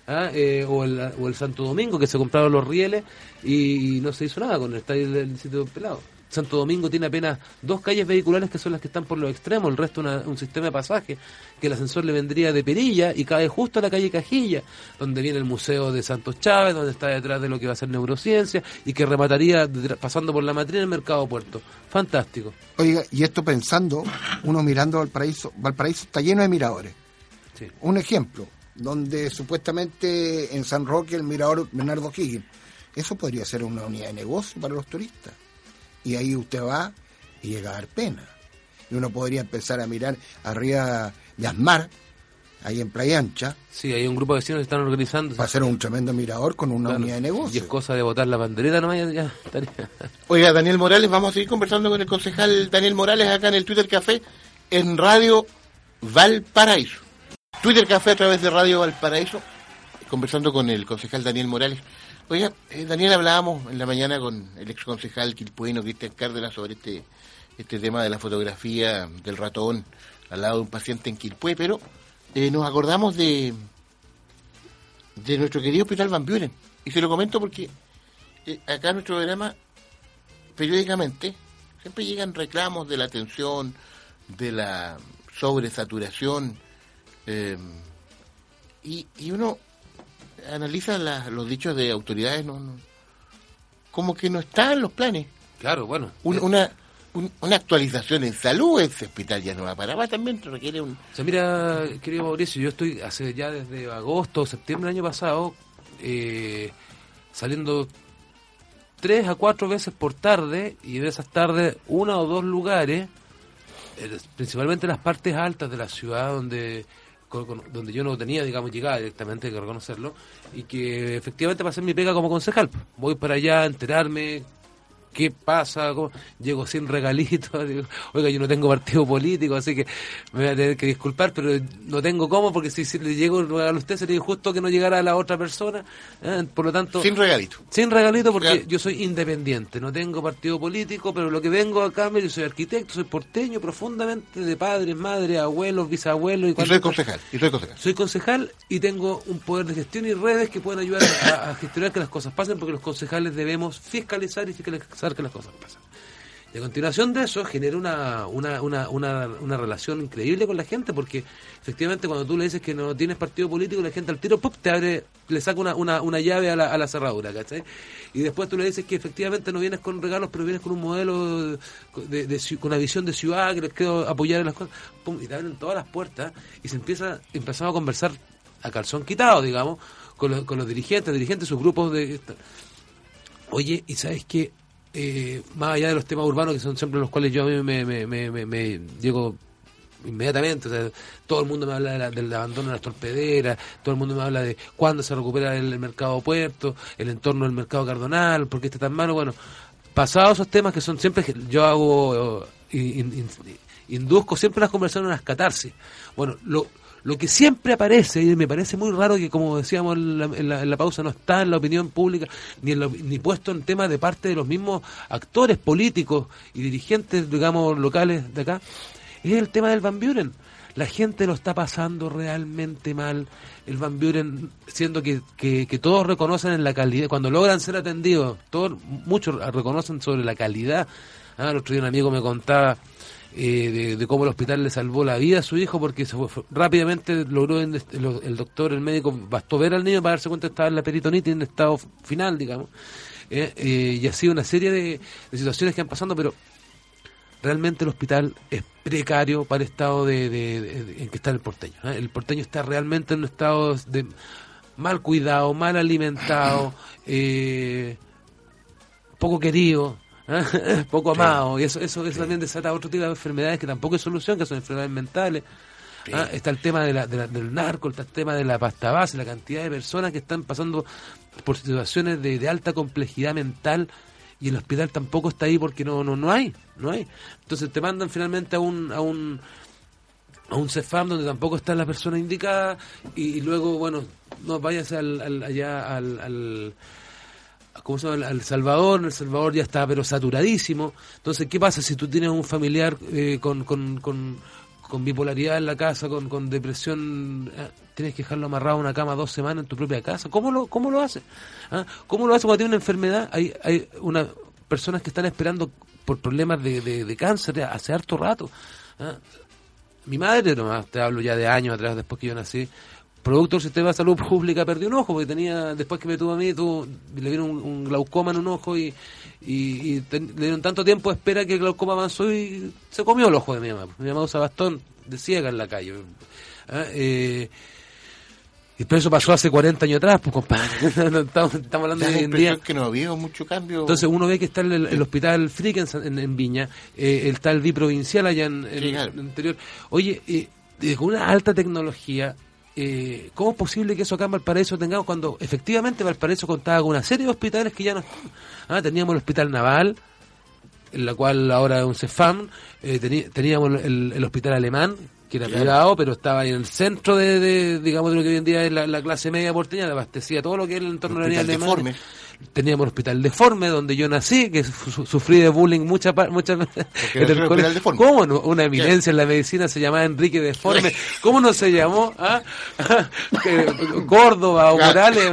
¿ah? eh, o, el, o, el, Santo Domingo, que se compraron los rieles y, y no se hizo nada con el estadio del sitio pelado. Santo Domingo tiene apenas dos calles vehiculares que son las que están por los extremos, el resto una, un sistema de pasaje que el ascensor le vendría de perilla y cae justo a la calle Cajilla, donde viene el Museo de Santos Chávez, donde está detrás de lo que va a ser neurociencia y que remataría pasando por la matriz el Mercado Puerto. Fantástico. Oiga, y esto pensando, uno mirando Valparaíso, Valparaíso está lleno de miradores. Sí. Un ejemplo, donde supuestamente en San Roque el mirador Bernardo Higgins, eso podría ser una unidad de negocio para los turistas y ahí usted va y llega a dar pena. Y uno podría empezar a mirar arriba de Asmar, ahí en Playa Ancha. Sí, hay un grupo de vecinos que están organizando. Va a ser un tremendo mirador con una claro. unidad de negocio. Y es cosa de botar la bandereta nomás, ya, estaría. Oiga, Daniel Morales, vamos a seguir conversando con el concejal Daniel Morales acá en el Twitter Café, en Radio Valparaíso. Twitter Café a través de Radio Valparaíso, conversando con el concejal Daniel Morales. Oiga, eh, Daniel, hablábamos en la mañana con el ex concejal quilpueno Cristian Cárdenas sobre este, este tema de la fotografía del ratón al lado de un paciente en Quilpué, pero eh, nos acordamos de, de nuestro querido Hospital Van Buren. Y se lo comento porque eh, acá en nuestro programa, periódicamente, siempre llegan reclamos de la atención, de la sobresaturación, eh, y, y uno analiza la, los dichos de autoridades, no, no, como que no está en los planes. Claro, bueno. Un, una, un, una actualización en salud, ese hospital ya no va para más, también requiere un... O sea, mira, querido Mauricio, yo estoy hace ya desde agosto, septiembre del año pasado, eh, saliendo tres a cuatro veces por tarde, y de esas tardes, una o dos lugares, eh, principalmente las partes altas de la ciudad donde donde yo no tenía, digamos, llegada directamente, hay que reconocerlo, y que efectivamente para hacer mi pega como concejal. Voy para allá a enterarme ¿qué pasa? ¿Cómo? Llego sin regalito, digo, oiga, yo no tengo partido político, así que me voy a tener que disculpar, pero no tengo cómo, porque si, si le llego un regalo a usted sería injusto que no llegara a la otra persona, ¿eh? por lo tanto... Sin regalito. Sin regalito porque yo soy independiente, no tengo partido político, pero lo que vengo acá, yo soy arquitecto, soy porteño profundamente de padres, madres, abuelos, bisabuelos y Y soy concejal. Y soy concejal. Soy concejal y tengo un poder de gestión y redes que pueden ayudar a, a gestionar que las cosas pasen, porque los concejales debemos fiscalizar y fiscalizar que las cosas pasen. Y a continuación de eso genera una, una, una, una, relación increíble con la gente, porque efectivamente cuando tú le dices que no tienes partido político, la gente al tiro ¡pup! te abre, le saca una, una, una llave a la, a la cerradura, ¿cachai? Y después tú le dices que efectivamente no vienes con regalos, pero vienes con un modelo, de, con una visión de ciudad, que les quiero apoyar en las cosas, ¡pum! y te abren todas las puertas y se empieza, empezamos a conversar a calzón quitado, digamos, con los, con los dirigentes, dirigentes, sus grupos de... Oye, ¿y sabes qué? Eh, más allá de los temas urbanos, que son siempre los cuales yo a mí me, me, me, me, llego inmediatamente, o sea, todo el mundo me habla de la- del abandono de las torpederas, todo el mundo me habla de cuándo se recupera el, mercado puerto, el entorno del mercado cardonal, por qué está tan malo, bueno, pasados esos temas que son siempre, yo hago, eh, in- in- induzco siempre las conversaciones a las bueno, lo, lo que siempre aparece, y me parece muy raro que, como decíamos en la, en la- pausa, no está en la opinión pública, ni, en la- ni puesto en temas de parte de los mismos actores políticos y dirigentes, digamos, locales de acá, es el tema del Van Buren. La gente lo está pasando realmente mal. El Van Buren, siendo que, que, que todos reconocen en la calidad, cuando logran ser atendidos, todos, muchos reconocen sobre la calidad. Ah, el otro día un amigo me contaba eh, de, cómo el hospital le salvó la vida a su hijo porque se fue- rápidamente logró el, el doctor, el médico, bastó ver al niño para darse cuenta que estaba en la peritonitis en estado final, digamos. Eh, eh, y así una serie de, situaciones que han pasando, pero realmente el hospital es precario para el estado de, en que está el porteño. ¿eh? El porteño está realmente en un estado de mal cuidado, mal alimentado, poco querido, ¿eh? poco amado, y eso, eso, eso también desata otro tipo de enfermedades que tampoco es solución, que son enfermedades mentales. ¿ah? Está el tema de la- de la- del narco, está el tema de la pasta base, la cantidad de personas que están pasando por situaciones de, de alta complejidad mental y el hospital tampoco está ahí porque no no no hay, no hay. Entonces te mandan finalmente a un a un a un CEFAM donde tampoco está la persona indicada y, y luego bueno no vayas al, al- allá al, al ¿cómo se llama? Al Salvador, El Salvador ya está pero saturadísimo. Entonces, ¿qué pasa si tú tienes un familiar eh, con, con, con, bipolaridad en la casa, con, con depresión? eh, tienes que dejarlo amarrado a una cama dos semanas en tu propia casa. ¿Cómo lo, cómo lo hace? ¿Ah? ¿Cómo lo hace cuando tiene una enfermedad? Hay, hay una, personas que están esperando por problemas de, de, de cáncer hace harto rato. ¿ah? Mi madre, nomás, te hablo ya de años atrás, después que yo nací, producto del sistema de salud pública perdió un ojo, porque tenía, después que me tuvo a mí, tuvo, le vino un, un glaucoma en un ojo y, y, y ten- le dieron tanto tiempo de espera que el glaucoma avanzó y se comió el ojo de mi mamá. Mi mamá usa bastón de ciega en la calle. ¿ah? Eh, y pero eso pasó hace 40 años atrás, pues compadre. Estamos, estamos hablando de hoy en día. que no ha habido mucho cambio. Entonces uno ve que está el, el hospital Frick en, en- en Viña, eh, el biprovincial allá en, el interior. Oye, eh, con una alta tecnología, eh, ¿cómo es posible que eso acá en Valparaíso tengamos cuando efectivamente Valparaíso contaba con una serie de hospitales que ya no están? Ah, teníamos el hospital naval, en la cual ahora es un CEFAM, eh, teníamos el, el hospital alemán, que era privado, pero estaba ahí en el centro de, de, digamos, de lo que hoy en día es la, la clase media porteña, le abastecía todo lo que era el entorno de la alemana. Teníamos el hospital deforme, donde yo nací, que su- sufrí de bullying muchas muchas veces. ¿Cómo no? Una eminencia en la medicina se llamaba Enrique Deforme. ¿Cómo no se llamó? ¿Ah? Que- Córdoba o Morales.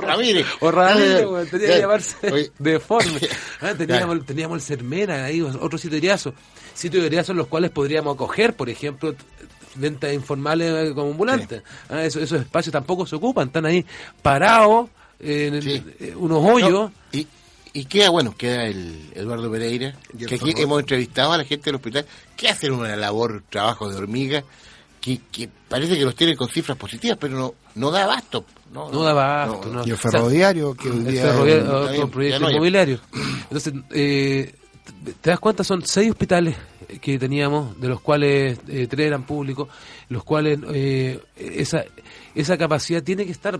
Ramírez. O Ramírez, tenía que llamarse Oye. Deforme. Ah, teníamos, teníamos el Cermera, ahí, otro sitio de Iriazo. Sitios de Iriazo en los cuales podríamos acoger, por ejemplo, ventas informales eh, como ambulantes. Ah, esos, esos espacios tampoco se ocupan, están ahí parados, eh, en Sí. eh, unos hoyos. No, y, y queda, bueno, queda el Eduardo Pereira, el que aquí hemos entrevistado a la gente del hospital, que hacen una labor, trabajo de hormiga, que, que parece que los tienen con cifras positivas, pero no, no da abasto. No, No daba abasto, no. Y el O sea, ferroviario, que el día ferroviario, está otro bien, proyecto ya no hay. inmobiliario. Entonces, eh, te- te das cuenta, son seis hospitales que teníamos, de los cuales eh, tres eran públicos, los cuales eh, esa, esa capacidad tiene que estar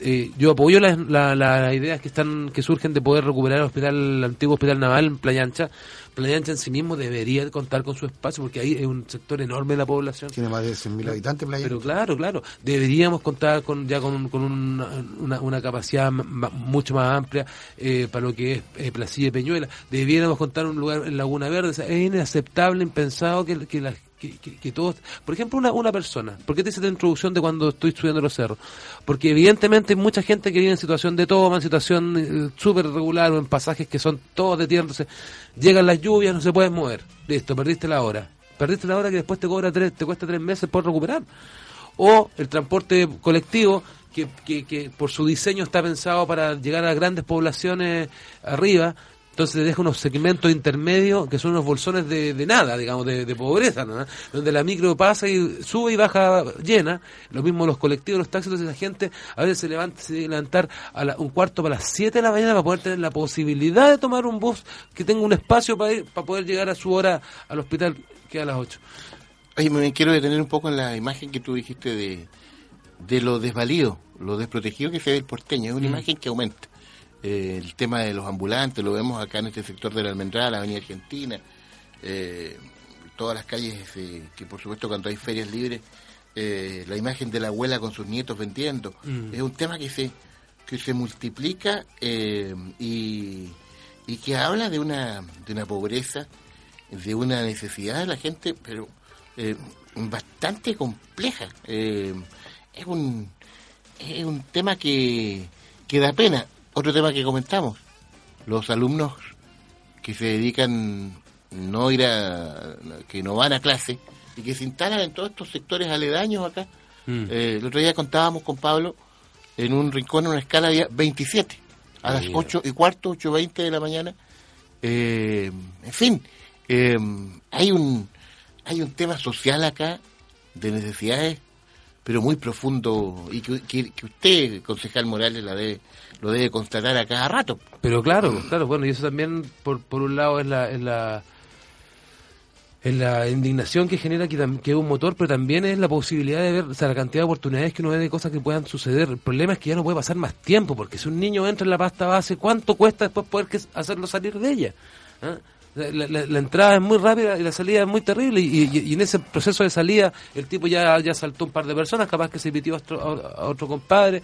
eh, yo apoyo las la, ideas que están que surgen de poder recuperar el hospital el antiguo hospital naval en Playa Ancha. Playa Ancha en sí mismo debería contar con su espacio porque ahí es un sector enorme de la población. Tiene más de 100.000 habitantes Playa Pero claro, claro, deberíamos contar con ya con, con una, una, capacidad mucho más amplia eh, para lo que es eh, Placilla y Peñuela. Deberíamos contar un lugar en Laguna Verde. es inaceptable, impensado que, que las que, todos, por ejemplo, una, una persona, ¿por qué te hice la introducción de cuando estoy subiendo los cerros? Porque evidentemente hay mucha gente que vive en situación de toma, en situación eh, súper regular o en pasajes que son todos de tierra, llegan las lluvias, no se pueden mover, listo, perdiste la hora, perdiste la hora que después te cobra tres, te cuesta tres meses por recuperar. O el transporte colectivo, que, que, que por su diseño está pensado para llegar a grandes poblaciones arriba, entonces deja unos segmentos intermedios que son unos bolsones de, de nada, digamos, de, pobreza, ¿no? donde la micro pasa y sube y baja llena. Lo mismo los colectivos, los taxis, entonces la gente a veces se levanta, se levantar a un cuarto para las 7 de la mañana para poder tener la posibilidad de tomar un bus que tenga un espacio para, ir, para poder llegar a su hora al hospital que a las 8. Oye, me quiero detener un poco en la imagen que tú dijiste de, de lo desvalido, lo desprotegido que se ve el porteño. Es una mm. imagen que aumenta. Eh, el tema de los ambulantes, lo vemos acá en este sector de la Almendral, la Avenida Argentina, eh, todas las calles eh, que por supuesto cuando hay ferias libres, la imagen de la abuela con sus nietos vendiendo, mm. es un tema que se, que se multiplica y, y que habla de una, de una pobreza, de una necesidad de la gente, pero bastante compleja. es, un, es un tema que, que da pena otro tema que comentamos, los alumnos que se dedican no ir a, que no van a clase y que se instalan en todos estos sectores aledaños acá. Mm. Eh, el otro día contábamos con Pablo en un rincón en una escala de 27, a las 8 y cuarto, 8.20 de la mañana. Eh, en fin, eh, hay un hay un tema social acá de necesidades, pero muy profundo y que, que usted, concejal Morales, la debe lo debe constatar a cada rato. Pero claro, claro, bueno, y eso también, por, por un lado, es la, es la, es la indignación que genera que, que es un motor, pero también es la posibilidad de ver o sea, la cantidad de oportunidades que uno ve de cosas que puedan suceder. El problema es que ya no puede pasar más tiempo, porque si un niño entra en la pasta base, ¿cuánto cuesta después poder que, hacerlo salir de ella? ¿Ah? La, entrada es muy rápida y la salida es muy terrible y, en ese proceso de salida el tipo ya, ya saltó un par de personas, capaz que se pitió a otro, a otro compadre,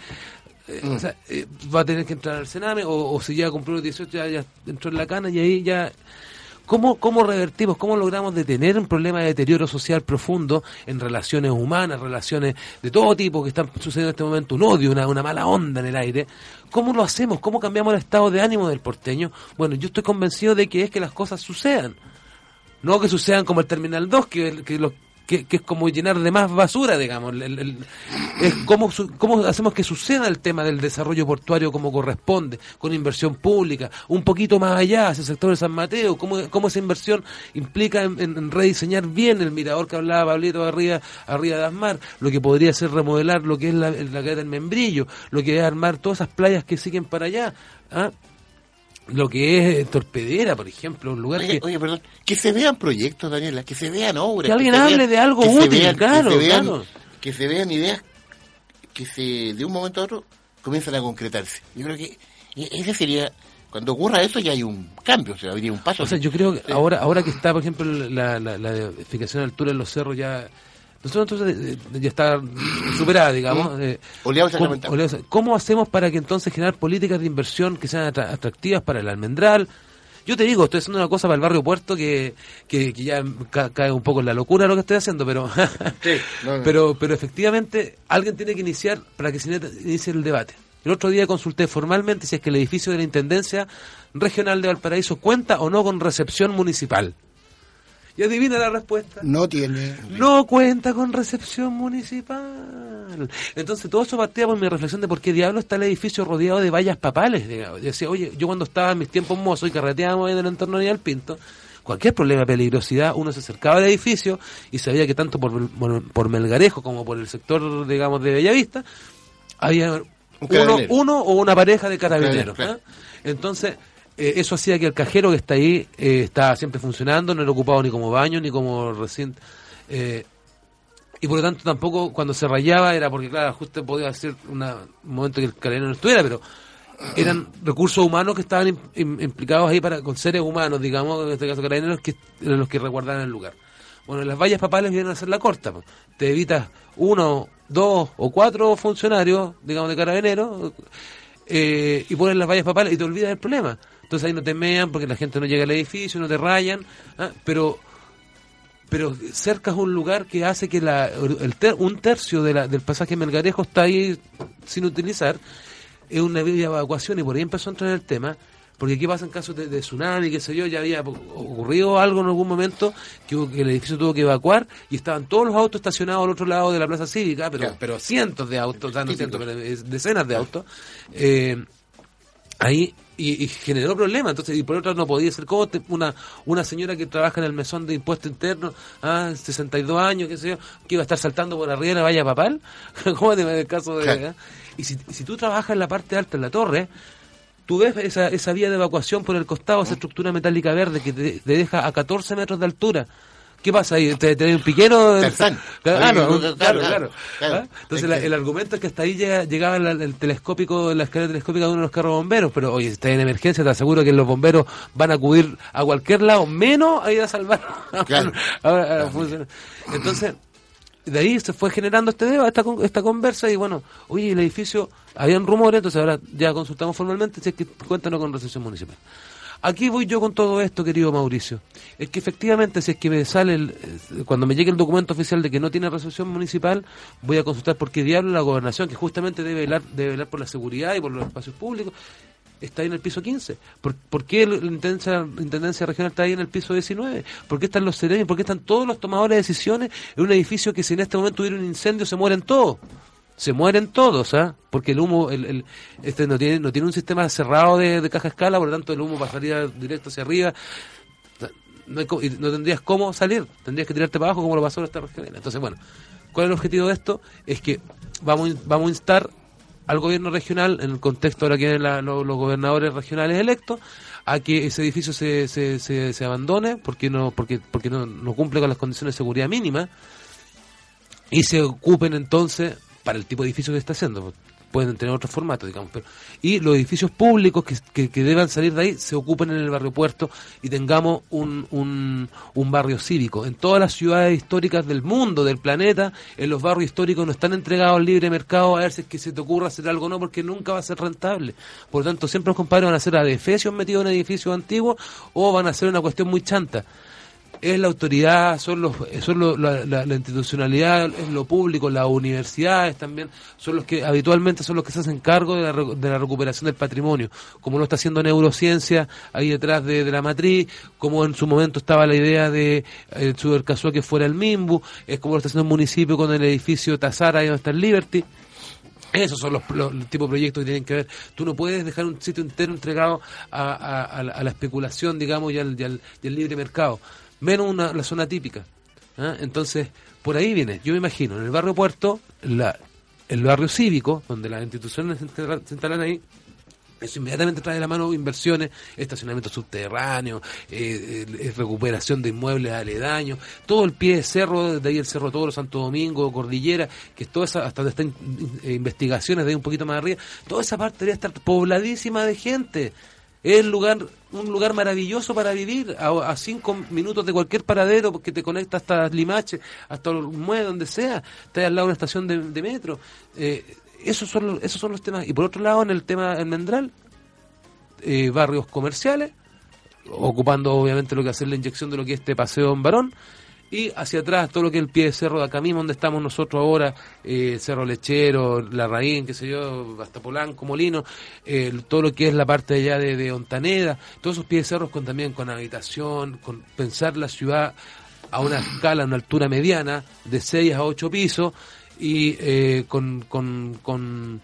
eh, o sea, eh, va a tener que entrar al Sename, o, si ya cumplió los 18 ya, ya, entró en la cana y ahí ya... ¿Cómo, ¿Cómo revertimos, cómo logramos detener un problema de deterioro social profundo en relaciones humanas, relaciones de todo tipo que están sucediendo en este momento, un odio, una, una mala onda en el aire? ¿Cómo lo hacemos? ¿Cómo cambiamos el estado de ánimo del porteño? Bueno, yo estoy convencido de que es que las cosas sucedan. No que sucedan como el Terminal 2, que, que los que, es como llenar de más basura, digamos. es cómo, cómo hacemos que suceda el tema del desarrollo portuario como corresponde, con inversión pública, un poquito más allá, hacia el sector de San Mateo, cómo, cómo esa inversión implica en, rediseñar bien el mirador que hablaba Pablito arriba, arriba de Asmar, lo que podría ser remodelar lo que es la, la del membrillo, lo que es armar todas esas playas que siguen para allá. ¿ah? Lo que es Torpedera, por ejemplo, un lugar que... Oye, perdón, que se vean proyectos, Daniela, que se vean obras. Que alguien hable de algo útil, claro, que se vean, claro. Que se vean ideas que se de un momento a otro comienzan a concretarse. Yo creo que ese sería... Cuando ocurra eso ya hay un cambio, o sea, habría un paso. O sea, yo creo que ahora ahora que está, por ejemplo, la, la, la edificación de altura en los cerros ya nosotros entonces eh, ya está superada, digamos. Eh, ¿cómo, hacemos para que entonces generar políticas de inversión que sean atractivas para el almendral? Yo te digo, estoy haciendo una cosa para el barrio Puerto que, que, ya cae un poco en la locura lo que estoy haciendo, pero, pero, pero efectivamente alguien tiene que iniciar para que se inicie el debate. El otro día consulté formalmente si es que el edificio de la Intendencia Regional de Valparaíso cuenta o no con recepción municipal. Y adivina la respuesta. No tiene. No cuenta con recepción municipal. Entonces todo eso partía por mi reflexión de por qué diablo está el edificio rodeado de vallas papales. Digamos. decía, oye, yo cuando estaba en mis tiempos mozos y carreteábamos en el entorno de Pinto, cualquier problema de peligrosidad, uno se acercaba al edificio y sabía que tanto por, por, Melgarejo como por el sector, digamos, de Bellavista, había uno, uno, o una pareja de carabineros. ¿ah? Entonces, eh, eso hacía que el cajero que está ahí eh, estaba siempre funcionando, no era ocupado ni como baño ni como recinto. Eh, y por lo tanto tampoco cuando se rayaba era porque, claro, justo podía ser una, un momento que el carabinero no estuviera, pero eran recursos humanos que estaban im- im- implicados ahí para con seres humanos, digamos, en este caso carabineros, que eran los que resguardaban el lugar. Bueno, las vallas papales vienen a hacer la corta. po. Te evitas uno, dos o cuatro funcionarios, digamos, de carabineros, eh, y ponen las vallas papales y te olvidas del problema. Entonces ahí no te mean porque la gente no llega al edificio, no te rayan, ¿ah? pero pero cerca es un lugar que hace que la, el ter- un tercio de la- del pasaje Melgarejo está ahí sin utilizar. Es una vía de evacuación y por ahí empezó a entrar el tema. Porque aquí pasa en casos de, de tsunami, qué sé yo, ya había ocurrido algo en algún momento que, que el edificio tuvo que evacuar y estaban todos los autos estacionados al otro lado de la plaza cívica, pero, Claro. pero cientos de autos, o sea, no cientos, pero es decenas de autos. Eh, ahí y, y generó problemas entonces y por otro lado no podía ser como una una señora que trabaja en el mesón de impuesto interno ah 62 años qué sé yo que iba a estar saltando por arriba de la valla papal como en el caso de Claro. ¿eh? y si, si tú trabajas en la parte alta en la torre tú ves esa, esa vía de evacuación por el costado esa estructura metálica verde que te, te deja a 14 metros de altura ¿Qué pasa ahí? ¿Te, te un piquero? Claro, claro, claro, claro. claro. ¿Ah? Entonces la- el argumento es que hasta ahí llega, llegaba la- el telescópico, la escalera telescópica de uno de los carros bomberos, pero oye, si está en emergencia, te aseguro que los bomberos van a acudir a cualquier lado, menos a ir a salvar Claro. Entonces, de ahí se fue generando este debate, esta, esta conversa, y bueno, oye, el edificio, habían rumores, entonces ahora ya consultamos formalmente, si es que cuéntanos con recepción municipal. Aquí voy yo con todo esto, querido Mauricio. Es que efectivamente, si es que me sale, el, eh, cuando me llegue el documento oficial de que no tiene recepción municipal, voy a consultar por qué diablo la gobernación, que justamente debe velar, debe velar por la seguridad y por los espacios públicos, está ahí en el piso 15. ¿Por, por qué la intendencia, la intendencia regional está ahí en el piso 19? ¿Por qué están los serenios? ¿Por qué están todos los tomadores de decisiones en un edificio que si en este momento hubiera un incendio se mueren todos? Se mueren todos, ¿ah? Porque el humo, el, el- este no tiene, no tiene un sistema cerrado de, caja escala, por lo tanto el humo pasaría directo hacia arriba. No, hay no tendrías cómo salir, tendrías que tirarte para abajo como lo pasó en esta región. Entonces, bueno, ¿cuál es el objetivo de esto? Es que vamos, vamos a instar al gobierno regional, en el contexto ahora que la- lo- los gobernadores regionales electos, a que ese edificio se, se, se, se abandone porque no porque porque no, no cumple con las condiciones de seguridad mínimas y se ocupen entonces para el tipo de edificio que está haciendo. Pueden tener otros formatos, digamos. Pero, y los edificios públicos que, que, que deban salir de ahí se ocupen en el barrio puerto y tengamos un, un, un barrio cívico. En todas las ciudades históricas del mundo, del planeta, en los barrios históricos no están entregados al libre mercado a ver si es que se te ocurra hacer algo o no, porque nunca va a ser rentable. Por lo tanto, siempre los compadres van a ser adefesios metidos en edificios antiguos o van a ser una cuestión muy chanta es la autoridad, son los, son lo- la, institucionalidad, es lo público, las universidades también, son los que habitualmente son los que se hacen cargo de la, de la recuperación del patrimonio, como lo está haciendo neurociencia ahí detrás de, la matriz, como en su momento estaba la idea de el Subercasua que fuera el Mimbu, es como lo está haciendo el municipio con el edificio Tazara ahí donde está el Liberty. Esos son los, los- el tipo de proyectos que tienen que ver. Tú no puedes dejar un sitio entero entregado a, la, especulación, digamos, y al, y y al libre mercado. Menos una, la zona típica. ¿ah? Entonces, por ahí viene. Yo me imagino, en el barrio Puerto, la, el barrio cívico, donde las instituciones se instalan- ahí, eso inmediatamente trae de la mano inversiones, estacionamiento subterráneo, eh, eh, recuperación de inmuebles aledaños, todo el pie de cerro, de ahí el Cerro Toro, Santo Domingo, Cordillera, que es toda esa, hasta donde están eh, investigaciones de ahí un poquito más arriba, toda esa parte debería estar pobladísima de gente. Es lugar, un lugar maravilloso para vivir, a, cinco minutos de cualquier paradero, porque te conecta hasta Limache, hasta Muelle, donde sea, estás al lado de una estación de, metro. Eh, esos son los, esos son los temas. Y por otro lado, en el tema Almendral, eh, barrios comerciales, ocupando obviamente lo que hace la inyección de lo que es este paseo en varón, y hacia atrás todo lo que es el pie de cerro de acá mismo, donde estamos nosotros ahora, eh, Cerro Lechero, La Raín, qué sé yo, hasta Polanco, Molino, eh, todo lo que es la parte allá de, de Ontaneda, todos esos pies de cerros con también con habitación, con pensar la ciudad a una escala, a una altura mediana, de 6 a 8 pisos, y eh, con, con, con,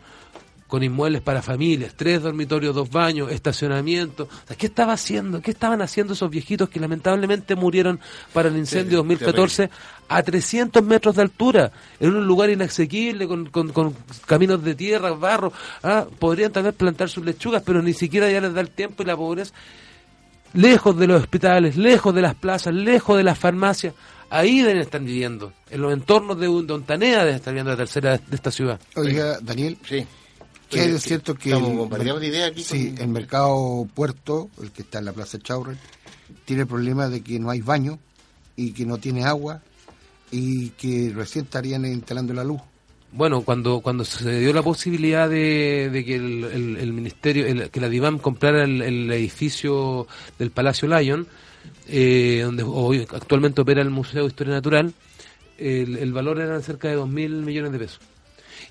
con inmuebles para familias, tres dormitorios, dos baños, estacionamiento. O sea, ¿Qué estaba haciendo? ¿Qué estaban haciendo esos viejitos que lamentablemente murieron para el incendio Sí, 2014 a 300 metros de altura, en un lugar inasequible, con, con, con caminos de tierra, barro? Ah, podrían tal vez plantar sus lechugas, pero ni siquiera ya les da el tiempo y la pobreza lejos de los hospitales, lejos de las plazas, lejos de las farmacias, Ahí deben estar viviendo, en los entornos de, de Ontaneda deben estar viviendo la tercera de esta ciudad. Oiga, Daniel, Sí. ¿Qué hay de cierto que Estamos el, compartiendo de idea aquí. sí, con- el mercado puerto, el que está en la Plaza Chaurel, tiene el problema de que no hay baño y que no tiene agua y que recién estarían instalando la luz. Bueno, cuando cuando se dio la posibilidad de, de que el, el- el ministerio, el- que la DIVAM comprara el, el edificio del Palacio Lyon, eh, donde hoy actualmente opera el Museo de Historia Natural, el, el valor era cerca de 2.000 millones de pesos.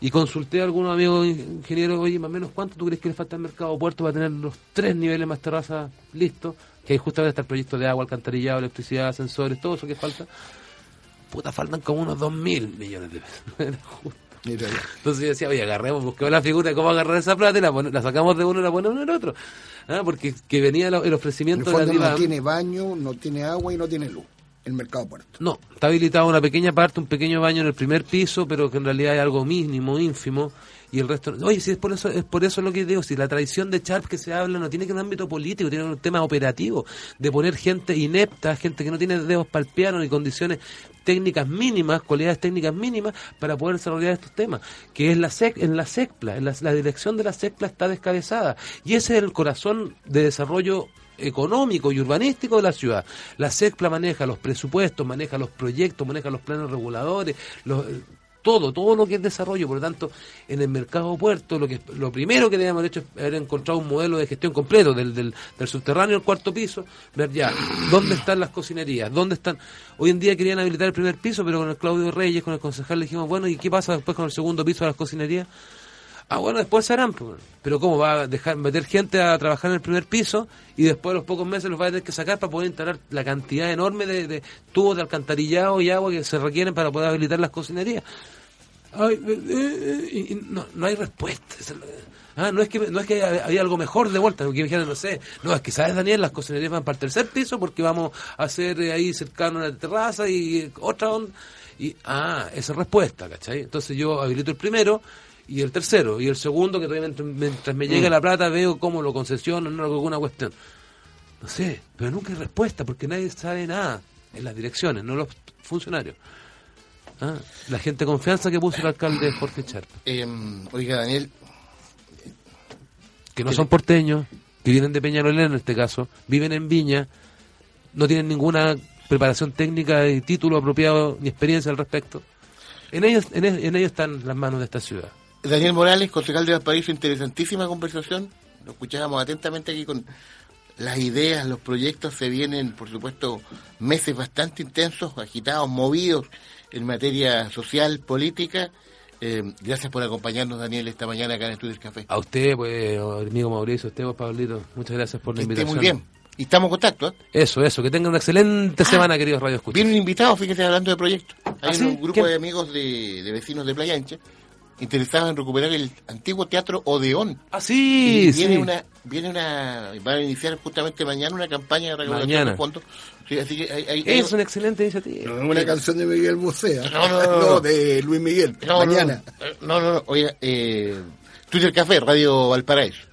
Y consulté a algunos amigos ingenieros, oye, más o menos, ¿cuánto tú crees que le falta al mercado puerto para tener los tres niveles más terrazas listos? Que ahí justamente está el proyecto de agua, alcantarillado, electricidad, ascensores, todo eso que falta. Puta, faltan como unos 2.000 millones de pesos. Justo. Mira, Entonces yo decía, oye, agarremos, busquemos la figura de cómo agarrar esa plata y la, la sacamos de uno y la ponemos en el otro. Ah, Porque que venía el, el en el ofrecimiento de fondo la no tiene baño, no tiene agua y no tiene luz. El mercado puerto. No, está habilitado una pequeña parte, un pequeño baño en el primer piso, pero que en realidad es algo mínimo, ínfimo, y el resto... Oye, si es por eso es por eso lo que digo, si la tradición de Sharp que se habla no tiene que un ámbito político, tiene un tema operativo, de poner gente inepta, gente que no tiene dedos para el piano ni condiciones técnicas mínimas, cualidades técnicas mínimas para poder desarrollar estos temas, que es la SEC, en la SECPLA, en la, dirección de la SECPLA está descabezada, y ese es el corazón de desarrollo económico y urbanístico de la ciudad. La SECPLA maneja los presupuestos, maneja los proyectos, maneja los planes reguladores, los, eh, todo, todo lo que es desarrollo. Por lo tanto, en el mercado puerto, lo que lo primero que debemos haber hecho es haber encontrado un modelo de gestión completo del, del, del subterráneo al cuarto piso, ver ya dónde están las cocinerías, dónde están. Hoy en día querían habilitar el primer piso, pero con el Claudio Reyes, con el concejal, le dijimos, bueno, ¿y qué pasa después con el segundo piso de las cocinerías? Ah, bueno, después se harán. pues. Pero ¿cómo va a dejar meter gente a trabajar en el primer piso y después a los pocos meses los va a tener que sacar para poder instalar la cantidad enorme de, tubos de alcantarillado y agua que se requieren para poder habilitar las cocinerías? Ay, eh, eh, y no, no hay respuesta. Ah, no es que no es que haya, algo mejor de vuelta, porque dijeron, no sé, no, es que sabes Daniel, las cocinerías van para el tercer piso porque vamos a hacer eh, ahí cercano a la terraza y eh, otra onda. Y, ah, esa es respuesta, ¿cachai? Entonces yo habilito el primero y el tercero, y el segundo, que todavía mientras, mientras me llega la plata veo cómo lo concesionan, no alguna cuestión. No sé, pero nunca hay respuesta porque nadie sabe nada en las direcciones, no los funcionarios. Ah, la gente de confianza que puso el alcalde Jorge Charp, Eh, oiga, Daniel, que no son porteños, que vienen de Peñalolén en este caso, viven en Viña, no tienen ninguna preparación técnica y título apropiado ni experiencia al respecto. En ellos, en, en ellos están las manos de esta ciudad. Daniel Morales, concejal de Valparaíso, interesantísima conversación. Lo escuchábamos atentamente aquí con las ideas, los proyectos. Se vienen, por supuesto, meses bastante intensos, agitados, movidos en materia social, política. Eh, gracias por acompañarnos, Daniel, esta mañana acá en Estudios Café. A usted, pues, amigo Mauricio, a usted, pues, Pablito, muchas gracias por la Que esté invitación. muy bien. Y estamos en contacto. ¿eh? Eso, eso, que tengan una excelente semana, queridos Radio Escuchas. Viene un invitado, fíjese, hablando de proyectos. Hay ¿Ah, sí? un grupo ¿Quién? de amigos de, de vecinos de Playa Ancha interesados en recuperar el antiguo teatro Odeón. Ah, sí, Y viene sí. una, viene una, van a iniciar justamente mañana una campaña de recaudación de fondos. Sí, así que hay, hay- Es una excelente iniciativa. No una canción de Miguel Bucea. No, no, no, no. de Luis Miguel. no, no, Mañana. No, no, no, oiga, eh, Twitter Café, Radio Valparaíso.